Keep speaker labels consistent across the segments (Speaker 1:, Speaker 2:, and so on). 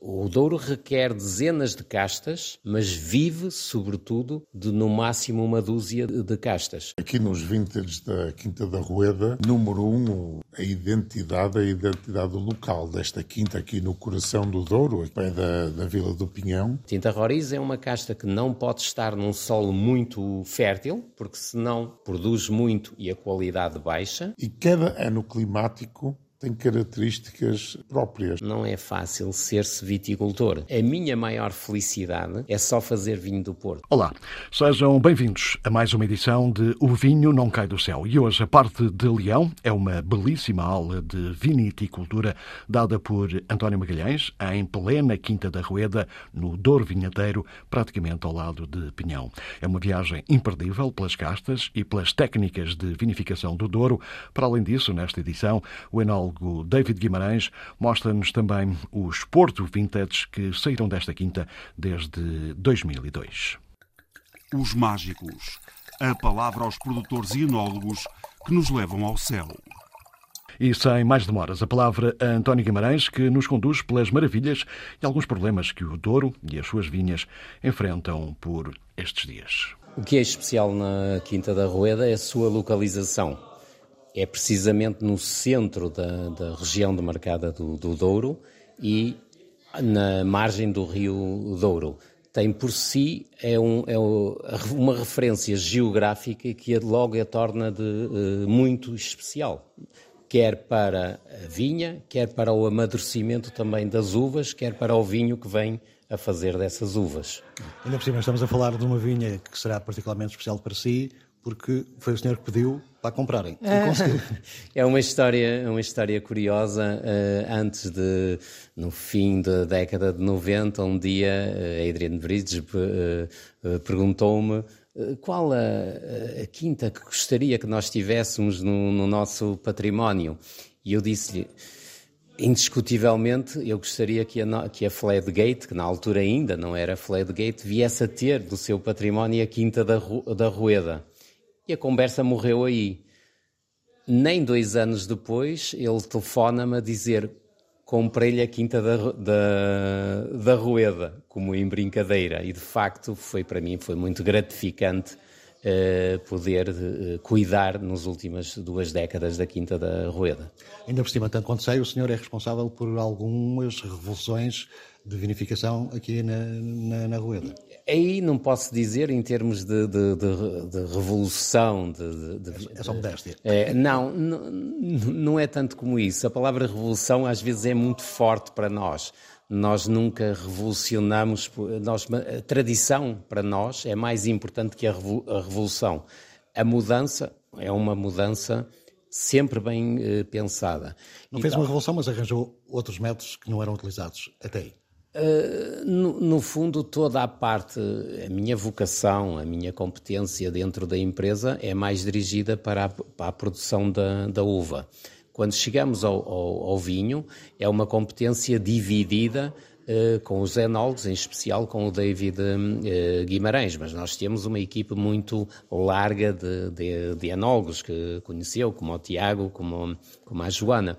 Speaker 1: O Douro requer dezenas de castas, mas vive, sobretudo, de no máximo uma dúzia de castas.
Speaker 2: Aqui nos vintage da Quinta da Rueda, número um, a identidade, a identidade local desta quinta aqui no coração do Douro, pé da, da Vila do Pinhão.
Speaker 1: Tinta Roriz é uma casta que não pode estar num solo muito fértil, porque senão produz muito e a qualidade baixa.
Speaker 2: E cada ano climático tem características próprias.
Speaker 1: Não é fácil ser-se viticultor. A minha maior felicidade é só fazer vinho do Porto.
Speaker 3: Olá, sejam bem-vindos a mais uma edição de O Vinho Não Cai do Céu. E hoje a parte de Leão é uma belíssima aula de viniticultura dada por António Magalhães em plena Quinta da Rueda, no Douro Vinhadeiro, praticamente ao lado de Pinhão. É uma viagem imperdível pelas castas e pelas técnicas de vinificação do Douro. Para além disso, nesta edição, o enólogo David Guimarães mostra-nos também os Porto Vintage que saíram desta quinta desde 2002.
Speaker 4: Os mágicos. A palavra aos produtores e enólogos que nos levam ao céu.
Speaker 3: E sem mais demoras, a palavra a António Guimarães, que nos conduz pelas maravilhas e alguns problemas que o Douro e as suas vinhas enfrentam por estes dias.
Speaker 1: O que é especial na Quinta da Rueda é a sua localização é precisamente no centro da, da região demarcada do, do Douro e na margem do rio Douro. Tem por si é, um, é uma referência geográfica que logo a torna de, uh, muito especial, quer para a vinha, quer para o amadurecimento também das uvas, quer para o vinho que vem a fazer dessas uvas.
Speaker 5: Ainda por cima estamos a falar de uma vinha que será particularmente especial para si, porque foi o senhor que pediu para comprarem.
Speaker 1: É uma história, é uma história curiosa. Uh, antes de, no fim da década de 90, um dia uh, Adrian Bridges uh, perguntou-me qual a, a, quinta que gostaria que nós tivéssemos no, no nosso património. E eu disse-lhe, indiscutivelmente, eu gostaria que a, que a Fladgate, que na altura ainda não era Fladgate, viesse a ter do seu património a Quinta da, da Rueda. E a conversa morreu aí. Nem dois anos depois, ele telefona-me a dizer: comprei-lhe a quinta da, da, da Rueda, como em brincadeira. E de facto, foi para mim foi muito gratificante uh, poder uh, cuidar nas últimas duas décadas da quinta da Rueda.
Speaker 5: Ainda por cima, tanto quanto sei, o senhor é responsável por algumas revoluções de vinificação aqui na, na, na Rueda.
Speaker 1: Aí não posso dizer em termos de, de, de, de revolução.
Speaker 5: é só modéstia.
Speaker 1: É, não, não, é tanto como isso. A palavra revolução às vezes é muito forte para nós. Nós nunca revolucionamos. Nós, a tradição para nós é mais importante que a revolução. A mudança é uma mudança sempre bem uh, pensada.
Speaker 5: Não fez uma revolução, mas arranjou outros métodos que não eram utilizados até aí.
Speaker 1: Uh, no, no, fundo, toda a parte, a minha vocação, a minha competência dentro da empresa é mais dirigida para a, para a produção da, da, uva. Quando chegamos ao, ao, ao, vinho, é uma competência dividida uh, com os enólogos, em especial com o David uh, Guimarães, mas nós temos uma equipe muito larga de, de, de enólogos que conheceu, como o Tiago, como, como a Joana.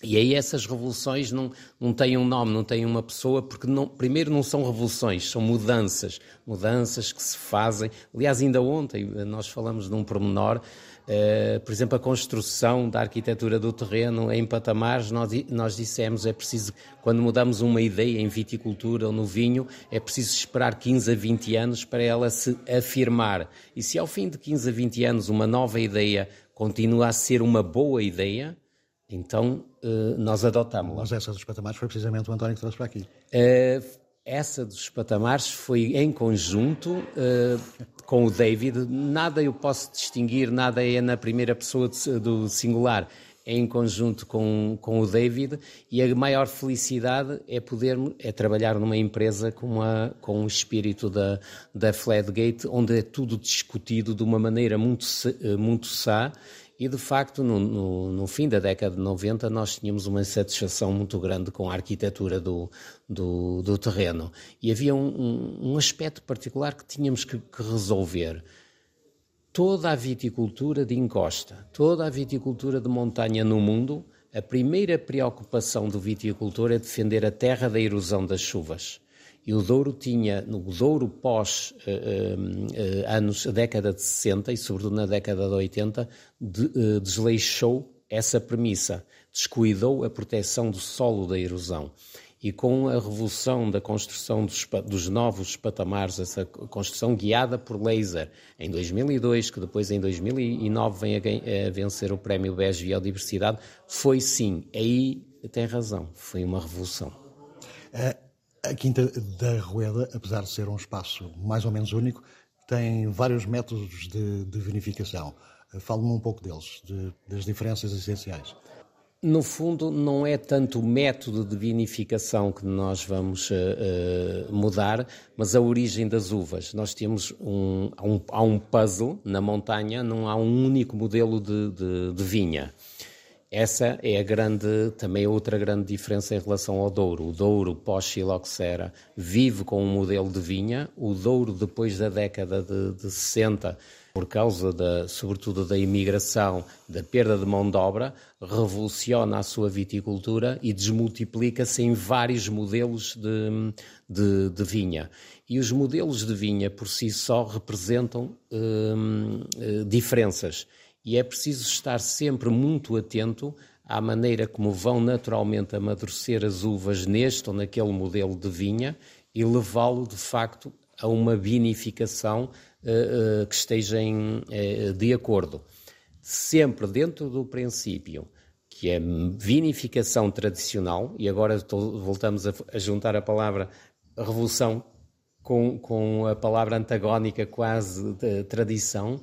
Speaker 1: E aí essas revoluções não, não têm um nome, não têm uma pessoa, porque não, primeiro não são revoluções, são mudanças, mudanças que se fazem. Aliás, ainda ontem nós falamos de um pormenor, uh, por exemplo, a construção da arquitetura do terreno em patamares, nós, nós dissemos é preciso, quando mudamos uma ideia em viticultura ou no vinho, é preciso esperar 15 a 20 anos para ela se afirmar. E se ao fim de 15 a 20 anos uma nova ideia continua a ser uma boa ideia, então uh, nós adotamos.
Speaker 5: Mas essa dos patamares foi precisamente o António que trouxe para aqui.
Speaker 1: Uh, essa dos patamares foi em conjunto uh, com o David. Nada eu posso distinguir, nada é na primeira pessoa do singular. É em conjunto com, com o David e a maior felicidade é poder é trabalhar numa empresa com, a, com o espírito da, da Flatgate, onde é tudo discutido de uma maneira muito, muito sã e, de facto, no, no, no, fim da década de 90, nós tínhamos uma insatisfação muito grande com a arquitetura do, do, do terreno. E havia um, um, aspecto particular que tínhamos que, que resolver. toda a viticultura de encosta, toda a viticultura de montanha no mundo, a primeira preocupação do viticultor é defender a terra da erosão das chuvas. E o Douro tinha, no Douro pós uh, uh, anos, a década de 60 e sobretudo na década de 80, de, uh, desleixou essa premissa, descuidou a proteção do solo da erosão e com a revolução da construção dos, dos, novos patamares, essa construção guiada por laser em 2002, que depois em 2009 vem a, a vencer o prémio BES Biodiversidade, foi sim, aí tem razão, foi uma revolução.
Speaker 5: A Quinta da Rueda, apesar de ser um espaço mais ou menos único, tem vários métodos de, de vinificação. Fale-me um pouco deles, de, das diferenças essenciais.
Speaker 1: No fundo, não é tanto o método de vinificação que nós vamos uh, mudar, mas a origem das uvas. Nós temos um, um, há um puzzle na montanha, não há um único modelo de, de, de vinha. Essa é a grande, também outra grande diferença em relação ao Douro. O Douro pós-Xiloxera vive com um modelo de vinha. O Douro, depois da década de, de 60, por causa, da, sobretudo, da imigração, da perda de mão de obra, revoluciona a sua viticultura e desmultiplica-se em vários modelos de, de, de, vinha. E os modelos de vinha, por si só, representam hum, eh, diferenças. E é preciso estar sempre muito atento à maneira como vão naturalmente amadurecer as uvas neste ou naquele modelo de vinha e levá-lo, de facto, a uma vinificação uh, uh, que estejam uh, de acordo. Sempre dentro do princípio que é vinificação tradicional, e agora voltamos a, a, juntar a palavra revolução com, com a palavra antagónica quase de tradição,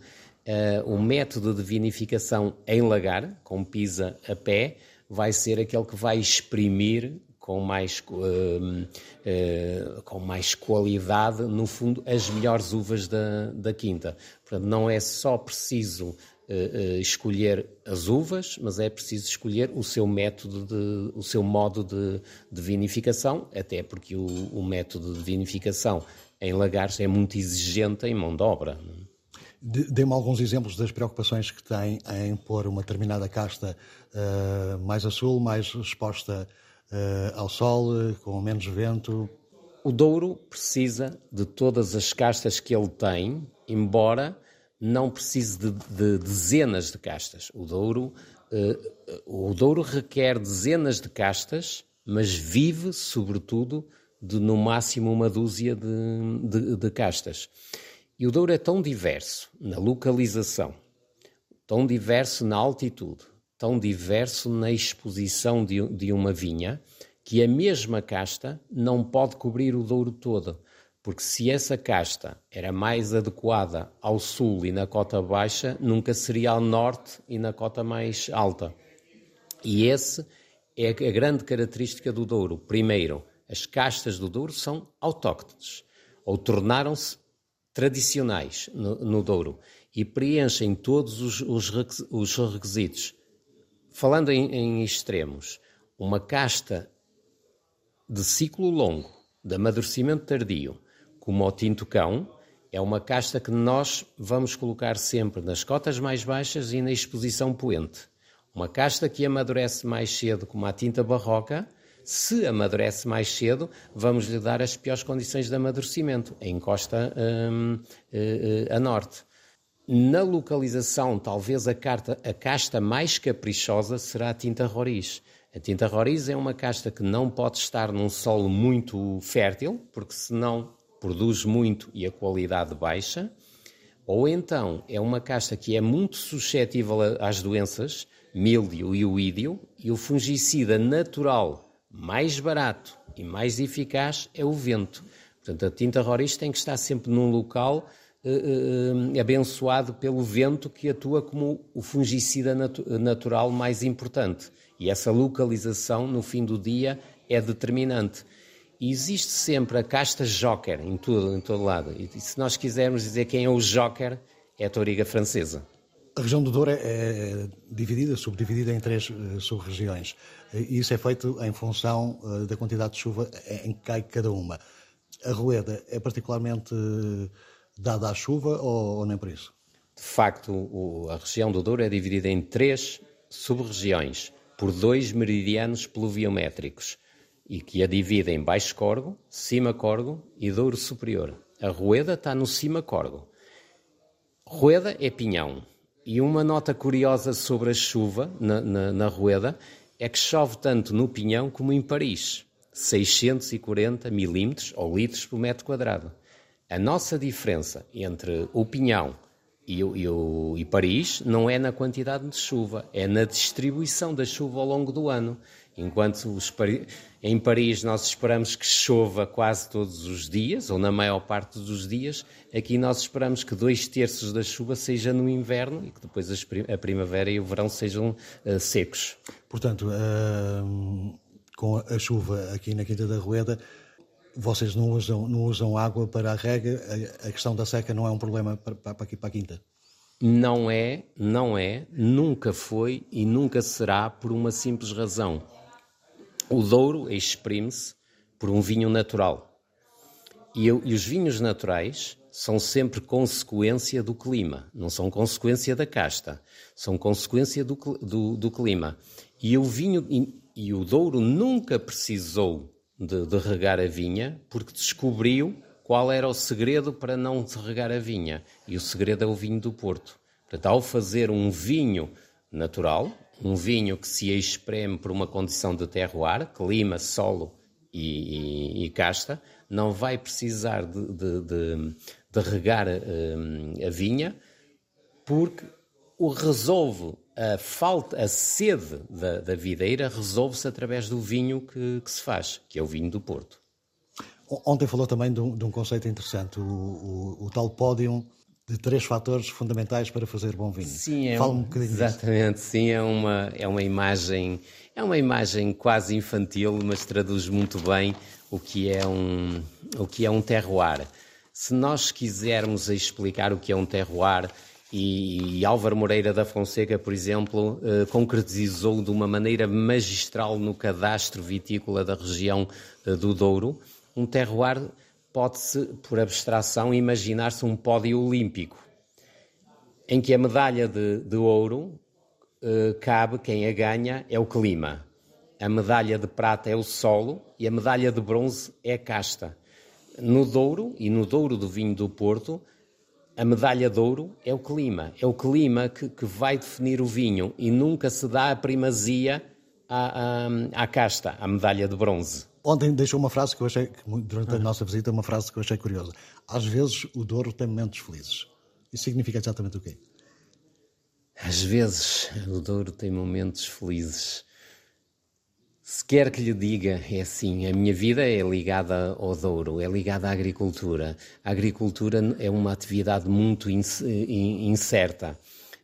Speaker 1: o método de vinificação em lagar, com pisa a pé, vai ser aquele que vai exprimir com mais, uh, uh, com mais qualidade, no fundo, as melhores uvas da, da quinta. Portanto, não é só preciso uh, escolher as uvas, mas é preciso escolher o seu método, de, o seu modo de, de vinificação, até porque o, o, método de vinificação em lagares é muito exigente em mão de obra.
Speaker 5: Dê-me alguns exemplos das preocupações que tem em pôr uma determinada casta mais a sul, mais exposta uh, ao sol, com menos vento.
Speaker 1: O Douro precisa de todas as castas que ele tem, embora não precise de, de dezenas de castas. O Douro, uh, o Douro requer dezenas de castas, mas vive, sobretudo, de no máximo uma dúzia de, de, de castas. E o Douro é tão diverso na localização, tão diverso na altitude, tão diverso na exposição de, de uma vinha que a mesma casta não pode cobrir o Douro todo, porque se essa casta era mais adequada ao sul e na cota baixa, nunca seria ao norte e na cota mais alta. E esse é a grande característica do Douro. Primeiro, as castas do Douro são autóctones, ou tornaram-se tradicionais no, no, Douro, e preenchem todos os, os, os requisitos Falando em, em extremos, uma casta de ciclo longo, de amadurecimento tardio, como o tinto cão, é uma casta que nós vamos colocar sempre nas cotas mais baixas e na exposição poente. Uma casta que amadurece mais cedo, como a tinta barroca, se amadurece mais cedo, vamos lhe dar as piores condições de amadurecimento, em costa hum, eh, eh, a norte. Na localização, talvez a, carta, a casta mais caprichosa será a tinta roriz. A tinta roriz é uma casta que não pode estar num solo muito fértil, porque senão produz muito e a qualidade baixa. Ou então é uma casta que é muito suscetível às doenças, mildio e oídio, e o fungicida natural mais barato e mais eficaz é o vento. Portanto, a tinta roriz tem que estar sempre num local uh, abençoado pelo vento que atua como o fungicida natu natural mais importante. E essa localização, no fim do dia, é determinante. E existe sempre a casta joker em todo, em todo lado. E se nós quisermos dizer quem é o joker, é a touriga francesa.
Speaker 5: A região do Douro é, é dividida, subdividida em três uh, sub-regiões. E isso é feito em função uh, da quantidade de chuva em que cai cada uma. A Rueda é particularmente uh, dada à chuva ou, ou nem por isso?
Speaker 1: De facto, o, a região do Douro é dividida em três sub-regiões, por dois meridianos pluviométricos, e que a dividem em Baixo Corgo, Cima Corgo e Douro Superior. A Rueda está no Cima Corgo. Rueda é pinhão. E uma nota curiosa sobre a chuva na, na, na Rueda é que chove tanto no Pinhão como em Paris. 640 milímetros ou litros por metro quadrado. A nossa diferença entre o Pinhão e, e, e Paris não é na quantidade de chuva, é na distribuição da chuva ao longo do ano. Enquanto os, em Paris nós esperamos que chova quase todos os dias, ou na maior parte dos dias, aqui nós esperamos que dois terços da chuva seja no inverno e que depois a primavera e o verão sejam uh, secos.
Speaker 5: Portanto, uh, com a chuva aqui na Quinta da Rueda, vocês não usam, não usam água para a rega, a, a questão da seca não é um problema para, para, aqui, para a Quinta?
Speaker 1: Não é, não é, nunca foi e nunca será por uma simples razão o Douro exprime-se por um vinho natural. E, eu, e, os vinhos naturais são sempre consequência do clima, não são consequência da casta, são consequência do, do, do clima. E o vinho e, e, o Douro nunca precisou de, de regar a vinha porque descobriu qual era o segredo para não regar a vinha. E o segredo é o vinho do Porto. Portanto, ao fazer um vinho natural, um vinho que se espreme por uma condição de terroir, clima, solo e, e, e casta, não vai precisar de, de, de, de regar um, a vinha, porque o resolve a falta, a sede da, da videira resolve-se através do vinho que, que, se faz, que é o vinho do Porto.
Speaker 5: Ontem falou também de um, de um conceito interessante, o, o, o tal pódio de três fatores fundamentais para fazer bom vinho.
Speaker 1: Sim, é Fala um, um bocadinho Exatamente, disso. sim, é uma, é uma imagem, é uma imagem quase infantil, mas traduz muito bem o que é um, o que é um terroir. Se nós quisermos explicar o que é um terroir, e, e Álvaro Moreira da Fonseca, por exemplo, eh, concretizou de uma maneira magistral no cadastro vitícola da região eh, do Douro, um terroir pode-se, por abstração, imaginar-se um pódio olímpico, em que a medalha de, de ouro eh, cabe, quem a ganha é o clima, a medalha de prata é o solo e a medalha de bronze é a casta. No Douro e no Douro do vinho do Porto, a medalha de ouro é o clima, é o clima que, que vai definir o vinho e nunca se dá a primazia à, à, à casta, à medalha de bronze.
Speaker 5: Ontem deixou uma frase que eu achei, durante a nossa visita, uma frase que eu achei curiosa. Às vezes o Douro tem momentos felizes. Isso significa exatamente o quê?
Speaker 1: Às vezes o Douro tem momentos felizes. Se quer que lhe diga, é assim, a minha vida é ligada ao Douro, é ligada à agricultura. A agricultura é uma atividade muito incerta.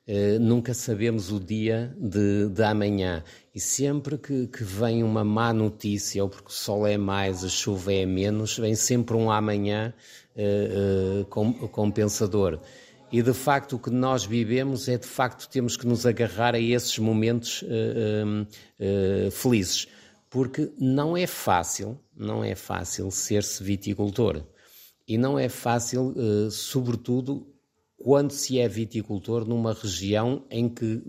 Speaker 1: Uh, nunca sabemos o dia de, de amanhã. E sempre que, que, vem uma má notícia, ou porque o sol é mais, a chuva é menos, vem sempre um amanhã uh, uh, compensador. E de facto o que nós vivemos é de facto temos que nos agarrar a esses momentos felizes, porque não é fácil, não é fácil ser-se viticultor. E não é fácil, sobretudo, quando se é viticultor numa região em que,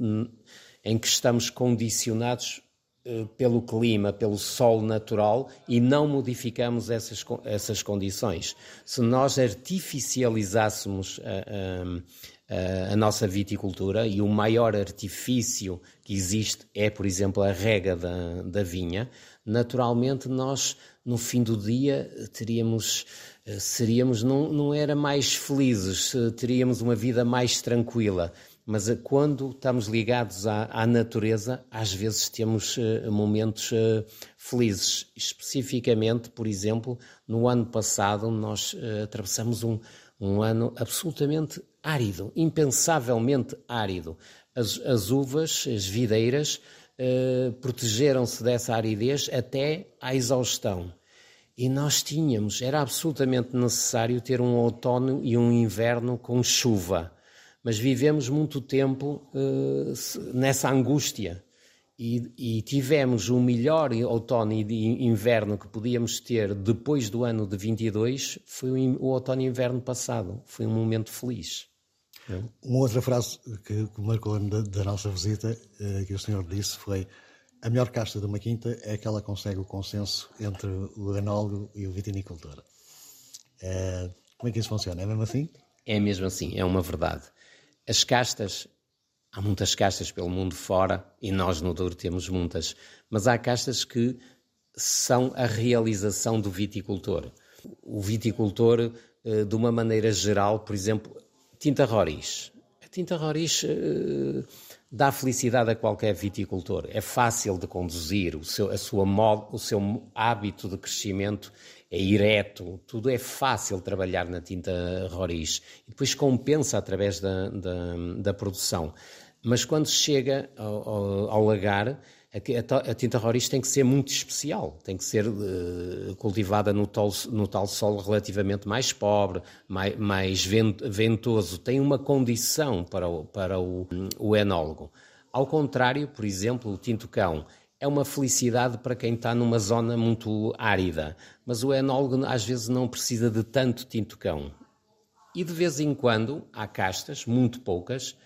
Speaker 1: em que estamos condicionados eh, pelo clima, pelo sol natural e não modificamos essas, essas condições. Se nós artificializássemos a, a, a, nossa viticultura, e o maior artifício que existe é, por exemplo, a rega da, da vinha, naturalmente nós, no fim do dia, teríamos eh, seríamos, não, não era mais felizes, teríamos uma vida mais tranquila. Mas eh, quando estamos ligados à, à natureza, às vezes temos momentos felizes. Especificamente, por exemplo, no ano passado, nós atravessamos um, um ano absolutamente árido, impensavelmente árido. As, as uvas, as videiras, protegeram-se dessa aridez até à exaustão. E nós tínhamos, era absolutamente necessário ter um outono e um inverno com chuva, mas vivemos muito tempo uh, nessa angústia. E, e, tivemos o melhor outono e inverno que podíamos ter depois do ano de 22 foi o, o outono e inverno passado. Foi um momento feliz.
Speaker 5: Uma outra frase que, marcou da, da, nossa visita, eh, que o senhor disse, foi a melhor casta de uma quinta é aquela que consegue o consenso entre o enólogo e o vitinicultor. É, como é que isso funciona? É mesmo assim?
Speaker 1: É mesmo assim, é uma verdade. As castas, há muitas castas pelo mundo fora e nós no Douro temos muitas, mas há castas que são a realização do viticultor. O viticultor, eh, de uma maneira geral, por exemplo, tinta roriz. Tinta roriz uh, dá felicidade a qualquer viticultor. É fácil de conduzir, o seu, a sua mod, o seu hábito de crescimento é ereto, tudo é fácil trabalhar na tinta roriz. E depois compensa através da, da, da produção. Mas quando chega ao, ao, ao lagar, a, tinta roriz tem que ser muito especial, tem que ser uh, cultivada no, tol, no, tal solo relativamente mais pobre, mais, mais ventoso, tem uma condição para o, para o, o enólogo. Ao contrário, por exemplo, o tinto cão é uma felicidade para quem está numa zona muito árida, mas o enólogo às vezes não precisa de tanto tinto cão. E de vez em quando há castas, muito poucas,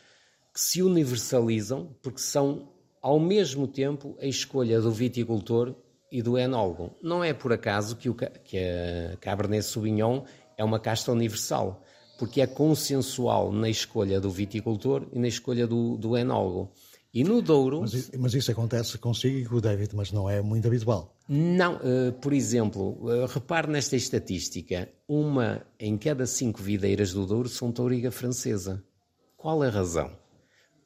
Speaker 1: que se universalizam porque são ao mesmo tempo a escolha do viticultor e do enólogo. Não é por acaso que, o, que a Cabernet Sauvignon é uma casta universal, porque é consensual na escolha do viticultor e na escolha do, do enólogo. E no Douro.
Speaker 5: Mas, mas, isso acontece consigo e com o David, mas não é muito habitual.
Speaker 1: Não, uh, por exemplo, uh, repare nesta estatística: uma em cada cinco videiras do Douro são touriga francesa. Qual a razão?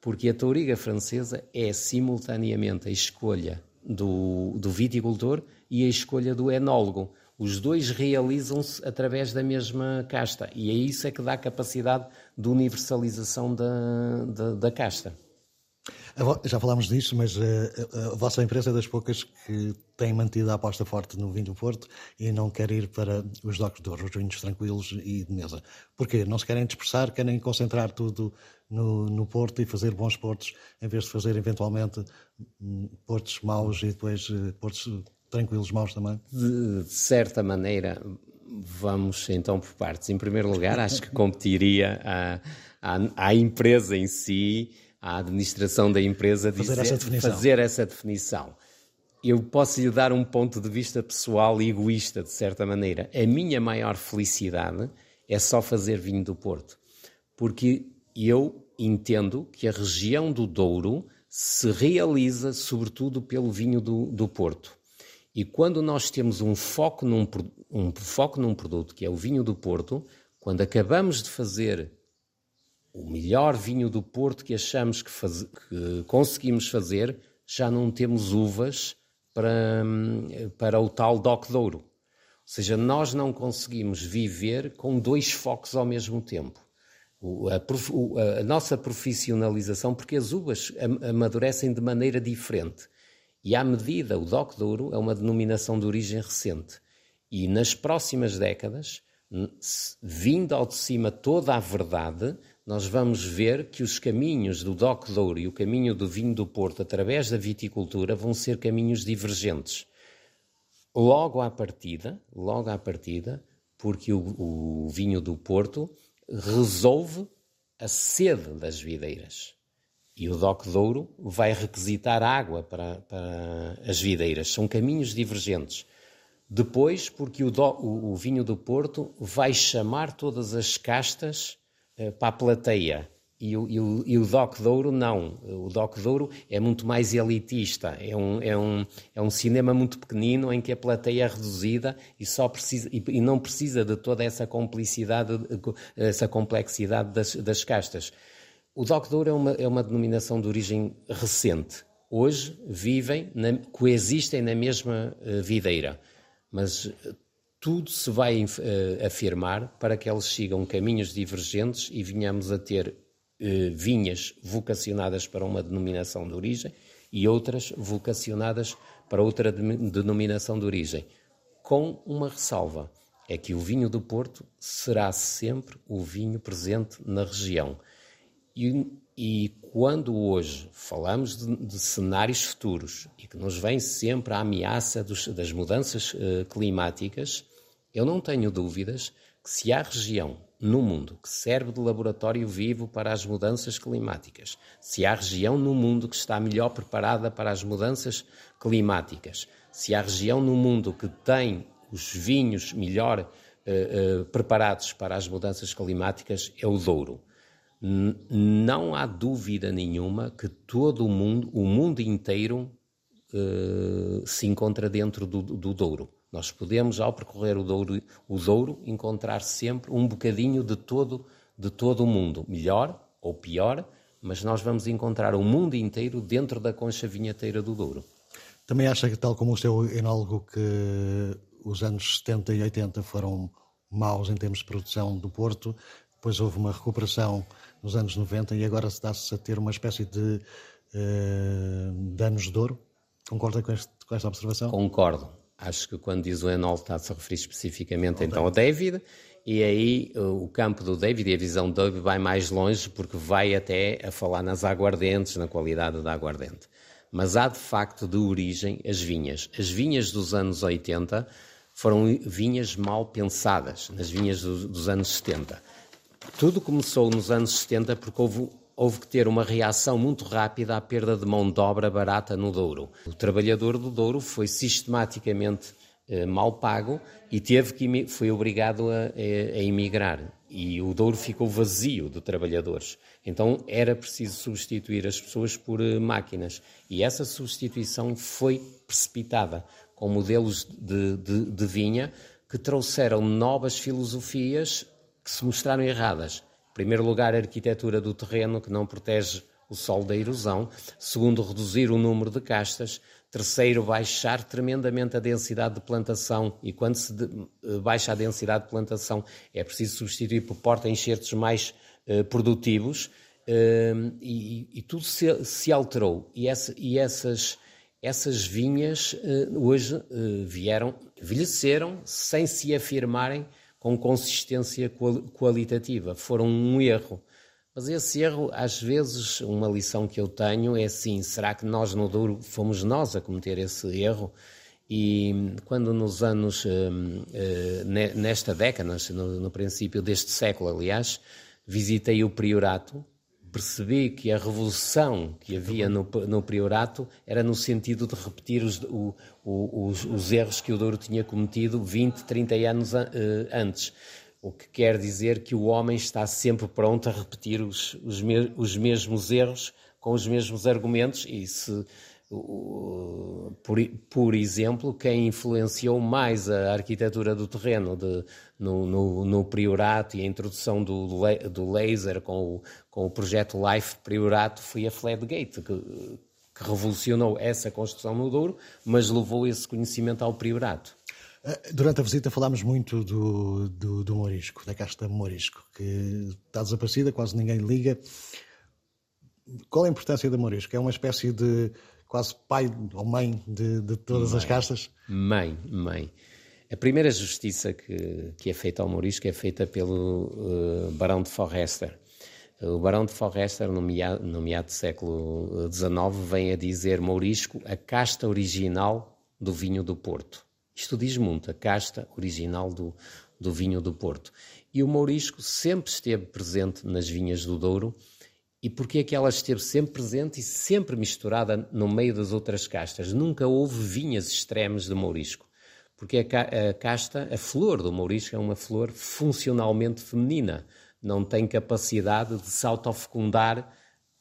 Speaker 1: Porque a touriga francesa é simultaneamente a escolha do, do viticultor e a escolha do enólogo. Os dois realizam-se através da mesma casta e é isso é que dá a capacidade de universalização da, da, da casta.
Speaker 5: Já falámos disso, mas eh, a, a, vossa empresa é das poucas que tem mantido a aposta forte no vinho do Porto e não quer ir para os docos de ouro, os vinhos tranquilos e de mesa. Porquê? Não se querem dispersar, querem concentrar tudo no, no Porto e fazer bons portos, em vez de fazer eventualmente hum, portos maus e depois eh, portos tranquilos maus também?
Speaker 1: De, de certa maneira, vamos então por partes. Em primeiro lugar, acho que competiria à, à, à empresa em si, à administração da empresa,
Speaker 5: fazer, dizer, essa, definição.
Speaker 1: fazer essa definição. Eu posso lhe dar um ponto de vista pessoal e egoísta, de certa maneira. A minha maior felicidade é só fazer vinho do Porto. Porque eu entendo que a região do Douro se realiza sobretudo pelo vinho do, do Porto. E quando nós temos um foco, num, um foco num produto, que é o vinho do Porto, quando acabamos de fazer o melhor vinho do Porto que achamos que, faz, que conseguimos fazer, já não temos uvas para, para o tal DOC Douro. Ou seja, nós não conseguimos viver com dois focos ao mesmo tempo a, a, nossa profissionalização, porque as uvas amadurecem de maneira diferente. E à medida, o DOC Douro é uma denominação de origem recente. E nas próximas décadas, vindo ao de cima toda a verdade, nós vamos ver que os caminhos do DOC Douro e o caminho do vinho do Porto, através da viticultura, vão ser caminhos divergentes. Logo à partida, logo à partida, porque o, o vinho do Porto resolve a sede das videiras. E o DOC Douro vai requisitar água para, para as videiras. São caminhos divergentes. Depois, porque o, do, o, o, vinho do Porto vai chamar todas as castas para a plateia e o, e, o, e o Doc Douro não. O Doc Douro é muito mais elitista. É um, é, um, é um cinema muito pequenino em que a plateia é reduzida e, só precisa, e, e não precisa de toda essa complicidade, essa complexidade das, das castas. O Doc Douro é uma, é uma denominação de origem recente. Hoje vivem, na, coexistem na mesma uh, videira. Mas uh, tudo se vai uh, afirmar para que eles sigam caminhos divergentes e venhamos a ter eh, vinhas vocacionadas para uma denominação de origem e outras vocacionadas para outra denominação de origem, com uma ressalva: é que o vinho do Porto será sempre o vinho presente na região. E, e quando hoje falamos de, de, cenários futuros e que nos vem sempre a ameaça dos, das mudanças uh, climáticas, eu não tenho dúvidas que se há região no mundo que serve de laboratório vivo para as mudanças climáticas, se há região no mundo que está melhor preparada para as mudanças climáticas, se há região no mundo que tem os vinhos melhor uh, uh, preparados para as mudanças climáticas, é o Douro. N não há dúvida nenhuma que todo o mundo, o mundo inteiro, uh, se encontra dentro do, do Douro. Nós podemos, ao percorrer o Douro, o Douro, encontrar sempre um bocadinho de todo, de todo o mundo, melhor ou pior, mas nós vamos encontrar o mundo inteiro dentro da concha vinheteira do Douro.
Speaker 5: Também acha que, tal como o seu enólogo, que os anos 70 e 80 foram maus em termos de produção do Porto, depois houve uma recuperação nos anos 90 e agora se dá-se a ter uma espécie de uh, danos de ouro? Concorda com, este, com esta observação?
Speaker 1: Concordo. Acho que quando diz o Enol está-se a referir especificamente então ao David, e aí o campo do David e a visão do David vai mais longe porque vai até a falar nas aguardentes, na qualidade da aguardente. Mas há de facto de origem as vinhas. As vinhas dos anos 80 foram vinhas mal pensadas, nas vinhas do, dos anos 70. Tudo começou nos anos 70 porque houve houve que ter uma reação muito rápida à perda de mão de obra barata no Douro. O trabalhador do Douro foi sistematicamente eh, mal pago e teve que foi obrigado a, a, emigrar. E o Douro ficou vazio de trabalhadores. Então era preciso substituir as pessoas por eh, máquinas. E essa substituição foi precipitada, com modelos de, de, de vinha que trouxeram novas filosofias que se mostraram erradas primeiro lugar, a arquitetura do terreno, que não protege o sol da erosão. Segundo, reduzir o número de castas. Terceiro, baixar tremendamente a densidade de plantação. E quando se eh, baixa a densidade de plantação, é preciso substituir por porta-enxertos mais uh, produtivos. Uh, e, e, tudo se, se alterou. E, essa, e essas, essas vinhas uh, hoje vieram, envelheceram sem se afirmarem com consistência qualitativa. Foram um erro. Mas esse erro, às vezes, uma lição que eu tenho é assim: será que nós no Douro fomos nós a cometer esse erro? E quando nos anos, hum, eh, nesta década, no princípio deste século, aliás, visitei o Priorato, percebi que a revolução que havia no, no Priorato era no sentido de repetir os, o, os, os, erros que o Douro tinha cometido 20, 30 anos uh, antes. O que quer dizer que o homem está sempre pronto a repetir os, os, me, os mesmos erros com os mesmos argumentos e se por, por, exemplo, quem influenciou mais a arquitetura do terreno de, no, no, no, Priorato e a introdução do, do laser com o, com o projeto Life Priorato foi a Flatgate, que, que revolucionou essa construção no Douro, mas levou esse conhecimento ao Priorato.
Speaker 5: Eh, durante a visita falámos muito do, do, do Morisco, da casta Morisco, que está desaparecida, quase ninguém liga. Qual a importância da Morisco? É uma espécie de quase pai ou mãe de, de todas
Speaker 1: mãe,
Speaker 5: as castas?
Speaker 1: Mãe, mãe. A primeira justiça que, que é feita ao Morisco é feita pelo uh, Barão de Forrester. O Barão de Forrester, no meado, no meado do século XIX, vem a dizer Mourisco, a casta original do vinho do Porto. Isto diz muito, a casta original do, do vinho do Porto. E o Mourisco sempre esteve presente nas vinhas do Douro, e porque é que ela esteve sempre presente e sempre misturada no meio das outras castas? Nunca houve vinhas extremas de Mourisco. Porque a casta, a flor do Mourisco é uma flor funcionalmente feminina. Não tem capacidade de se autofecundar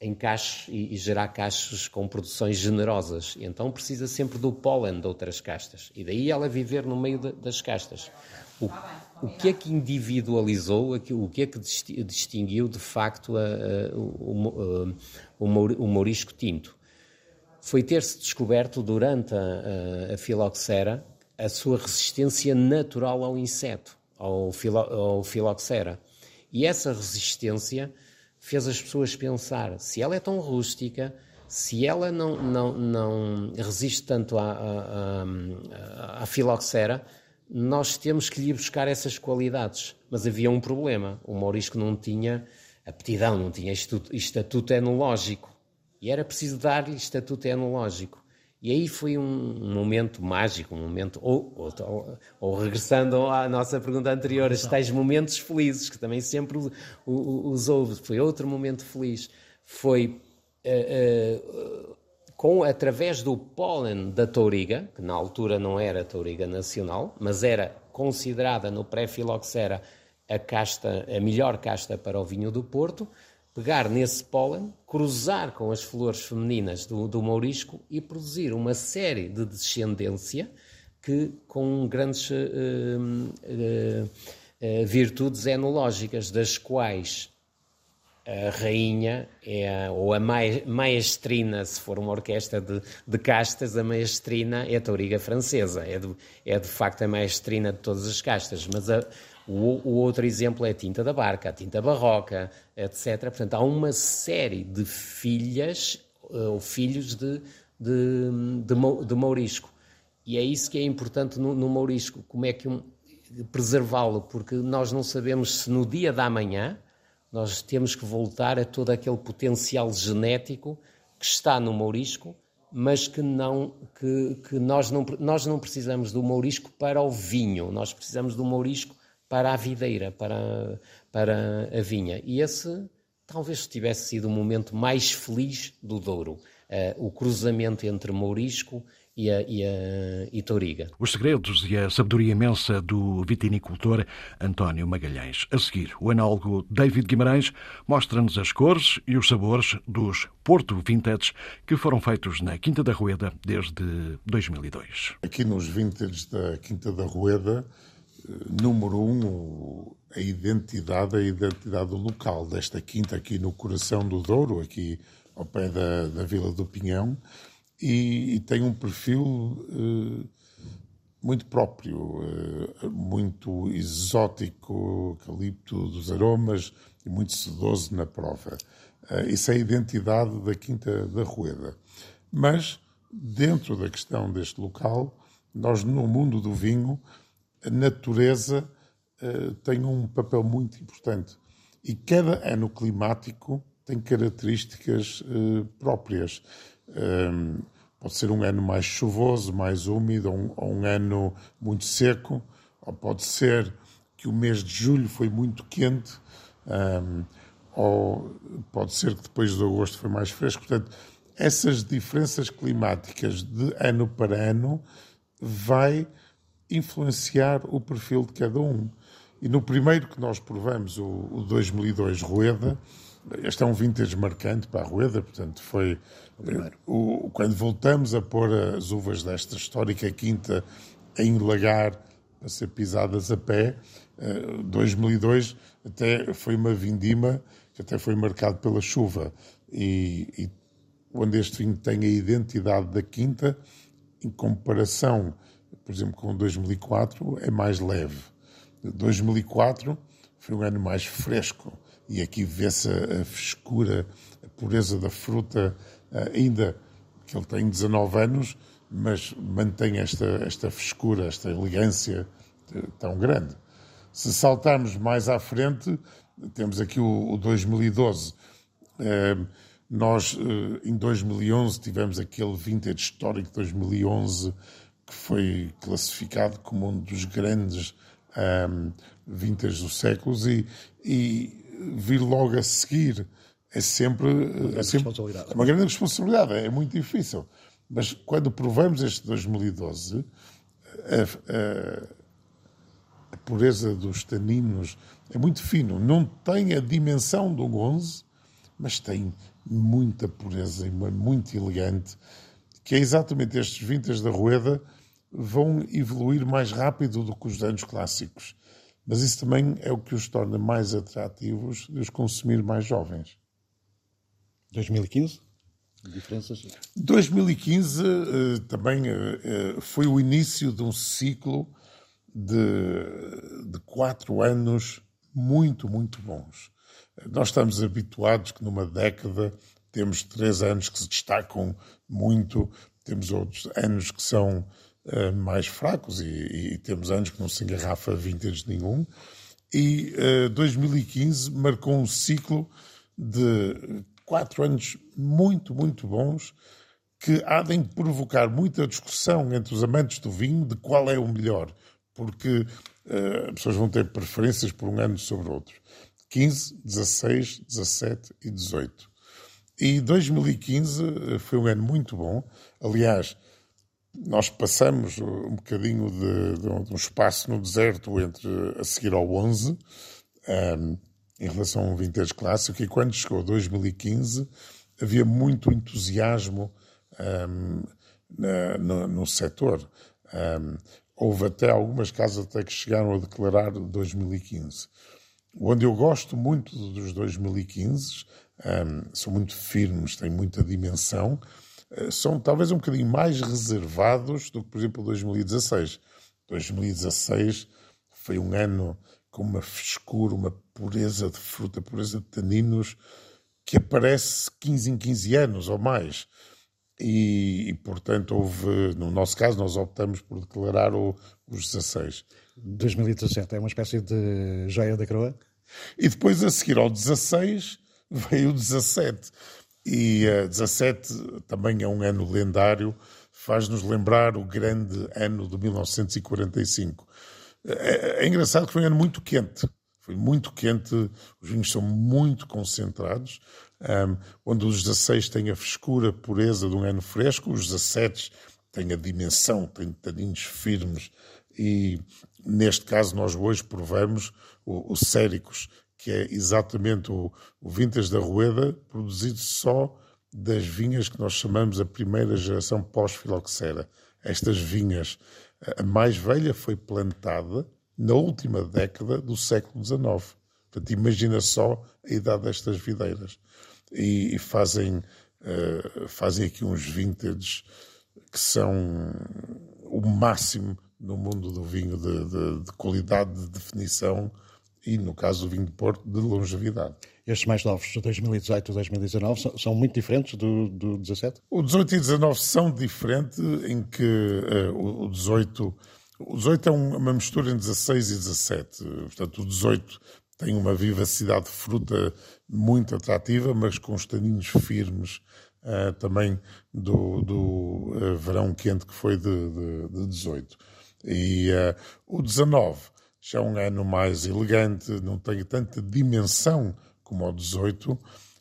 Speaker 1: em cachos e, gerar cachos com produções generosas. Então precisa sempre do pólen de outras castas. E daí ela viver no meio das castas. O, o que é que individualizou, o que é que distinguiu de facto a, a, o, o, o Mourisco Tinto? Foi ter-se descoberto durante a, a, filoxera a sua resistência natural ao inseto, ao, filo, ao filoxera. E essa resistência fez as pessoas pensar: se ela é tão rústica, se ela não, não, não resiste tanto à, à filoxera, nós temos que lhe buscar essas qualidades. Mas havia um problema: o Maurisco não tinha aptidão, não tinha estatuto, estatuto enológico. E era preciso dar-lhe estatuto enológico. E aí foi um momento mágico, um momento. Ou, ou, ou regressando à nossa pergunta anterior, estes tais momentos felizes, que também sempre os, os houve. Foi outro momento feliz. Foi uh, uh, com, através do pólen da touriga, que na altura não era touriga nacional, mas era considerada no pré-filoxera a, casta, a melhor casta para o vinho do Porto pegar nesse pólen, cruzar com as flores femininas do, do mourisco e produzir uma série de descendência que com grandes uh, uh, uh, virtudes enológicas, das quais a rainha é ou a maestrina, se for uma orquestra de, de castas, a maestrina é a tauriga francesa, é de, é de facto a maestrina de todas as castas, mas a, o, o, outro exemplo é a tinta da barca, a tinta barroca, etc. Portanto, há uma série de filhas eh, ou filhos de, de, de, de Mourisco. E é isso que é importante no, no Mourisco, como é que um, preservá-lo, porque nós não sabemos se no dia da manhã nós temos que voltar a todo aquele potencial genético que está no Mourisco, mas que não que, que nós não nós não precisamos do Mourisco para o vinho, nós precisamos do Mourisco para a videira, para, para a vinha. E esse talvez tivesse sido o momento mais feliz do Douro. Uh, o cruzamento entre Mourisco e a, e, a, e Touriga.
Speaker 3: Os segredos e a sabedoria imensa do vitinicultor António Magalhães. A seguir, o análogo David Guimarães mostra-nos as cores e os sabores dos Porto Vintage que foram feitos na Quinta da Rueda desde 2002.
Speaker 2: Aqui nos Vintage da Quinta da Rueda número um, a identidade, a identidade local desta quinta aqui no coração do Douro, aqui ao pé da, da Vila do Pinhão, e, e tem um perfil eh, muito próprio, eh, muito exótico, eucalipto dos aromas e muito sedoso na prova. Eh, isso é a identidade da Quinta da Rueda. Mas, dentro da questão deste local, nós no mundo do vinho a natureza uh, tem um papel muito importante. E cada ano climático tem características uh, próprias. Um, pode ser um ano mais chuvoso, mais úmido, ou um, ou um ano muito seco, ou pode ser que o mês de julho foi muito quente, um, ou pode ser que depois de agosto foi mais fresco. Portanto, essas diferenças climáticas de ano para ano vai influenciar o perfil de cada um. E no primeiro que nós provamos, o, o 2002 Rueda, este é um vintage marcante para a Rueda, portanto foi o, o, quando voltamos a pôr as uvas desta histórica quinta em lagar para ser pisadas a pé, 2002 eh, até foi uma vindima que até foi marcado pela chuva. E, e onde este vinho tem a identidade da quinta em comparação por exemplo, com 2004 é mais leve. 2004 foi um ano mais fresco. E aqui vê-se a, frescura, a pureza da fruta, ainda que ele tem 19 anos, mas mantém esta, esta frescura, esta elegância tão grande. Se saltarmos mais à frente, temos aqui o, o 2012. Eh, nós, eh, em 2011, tivemos aquele vintage histórico de 2011 que foi classificado como um dos grandes um, vintage dos séculos e, e vir logo a seguir é sempre,
Speaker 5: uma,
Speaker 2: é sempre uma grande responsabilidade, é muito difícil. Mas quando provamos este 2012, a, a, a pureza dos taninos é muito fino, não tem a dimensão do 11, mas tem muita pureza e muito elegante, que é exatamente estes vintas da Rueda vão evoluir mais rápido do que os anos clássicos. Mas isso também é o que os torna mais atrativos de os consumir mais jovens.
Speaker 5: 2015? Diferenças?
Speaker 2: 2015 uh, também uh, foi o início de um ciclo de, de quatro anos muito, muito bons. Nós estamos habituados que numa década temos três anos que se destacam muito, temos outros anos que são uh, mais fracos e, e, temos anos que não se engarrafa vintage nenhum. E uh, eh, 2015 marcou um ciclo de quatro anos muito, muito bons que há de provocar muita discussão entre os amantes do vinho de qual é o melhor, porque uh, as pessoas vão ter preferências por um ano sobre outro. 15, 16, 17 e 18. E 2015 eh, foi um ano muito bom. Aliás, nós passamos um bocadinho de, de, um espaço no deserto entre a seguir ao 11, um, em relação a um vintage clássico, e quando chegou 2015 havia muito entusiasmo um, na, no, no setor. Um, houve até algumas casas até que chegaram a declarar 2015. Onde eu gosto muito dos 2015, um, são muito firmes, têm muita dimensão, uh, são talvez um bocadinho mais reservados do que, por exemplo, 2016. 2016 foi um ano com uma frescura, uma pureza de fruta, pureza de taninos, que aparece 15 em 15 anos ou mais. E, e, portanto, houve, no nosso caso, nós optamos por declarar o, os 16.
Speaker 5: 2017 é uma espécie de joia da coroa?
Speaker 2: E depois, a seguir ao 16, veio o 17. E uh, 17 também é um ano lendário, faz-nos lembrar o grande ano de 1945. É, é engraçado que foi um ano muito quente. Foi muito quente, os vinhos são muito concentrados. Um, onde os 16 têm a frescura, a pureza de um ano fresco, os 17 têm a dimensão, têm taninhos firmes. E neste caso, nós hoje provamos o, o Séricos, que é exatamente o, o vintage da Rueda, produzido só das vinhas que nós chamamos a primeira geração pós-filoxera. Estas vinhas, a mais velha foi plantada na última década do século XIX. Portanto, imagina só a idade destas videiras. E, e fazem, uh, fazem aqui uns vintage que são o máximo no mundo do vinho de, de, de qualidade, de definição e, no caso do vinho de Porto, de longevidade.
Speaker 5: Estes mais novos, 2018 e 2019, são, são, muito diferentes do, do 17?
Speaker 2: O 18 e 19 são diferentes, em que uh, o 18 o 18 é uma mistura entre 16 e 17. Portanto, o 18 tem uma vivacidade de fruta muito atrativa, mas com os taninhos firmes uh, também do, do uh, verão quente que foi de, de, de 18. E uh, o 19 já é um ano mais elegante, não tem tanta dimensão como o 18,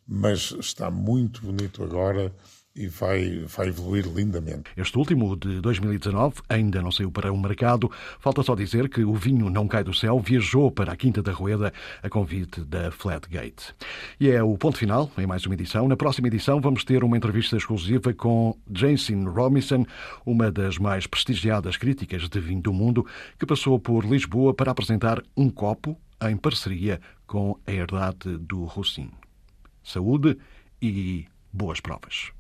Speaker 2: mas está muito bonito agora e vai, vai evoluir lindamente.
Speaker 3: Este último, de 2019, ainda não saiu para o mercado. Falta só dizer que o vinho Não Cai do Céu viajou para a Quinta da Rueda a convite da Flatgate. E é o ponto final em mais uma edição. Na próxima edição vamos ter uma entrevista exclusiva com Jason Robinson, uma das mais prestigiadas críticas de vinho do mundo, que passou por Lisboa para apresentar um copo em parceria com a herdade do Roussin. Saúde e boas provas.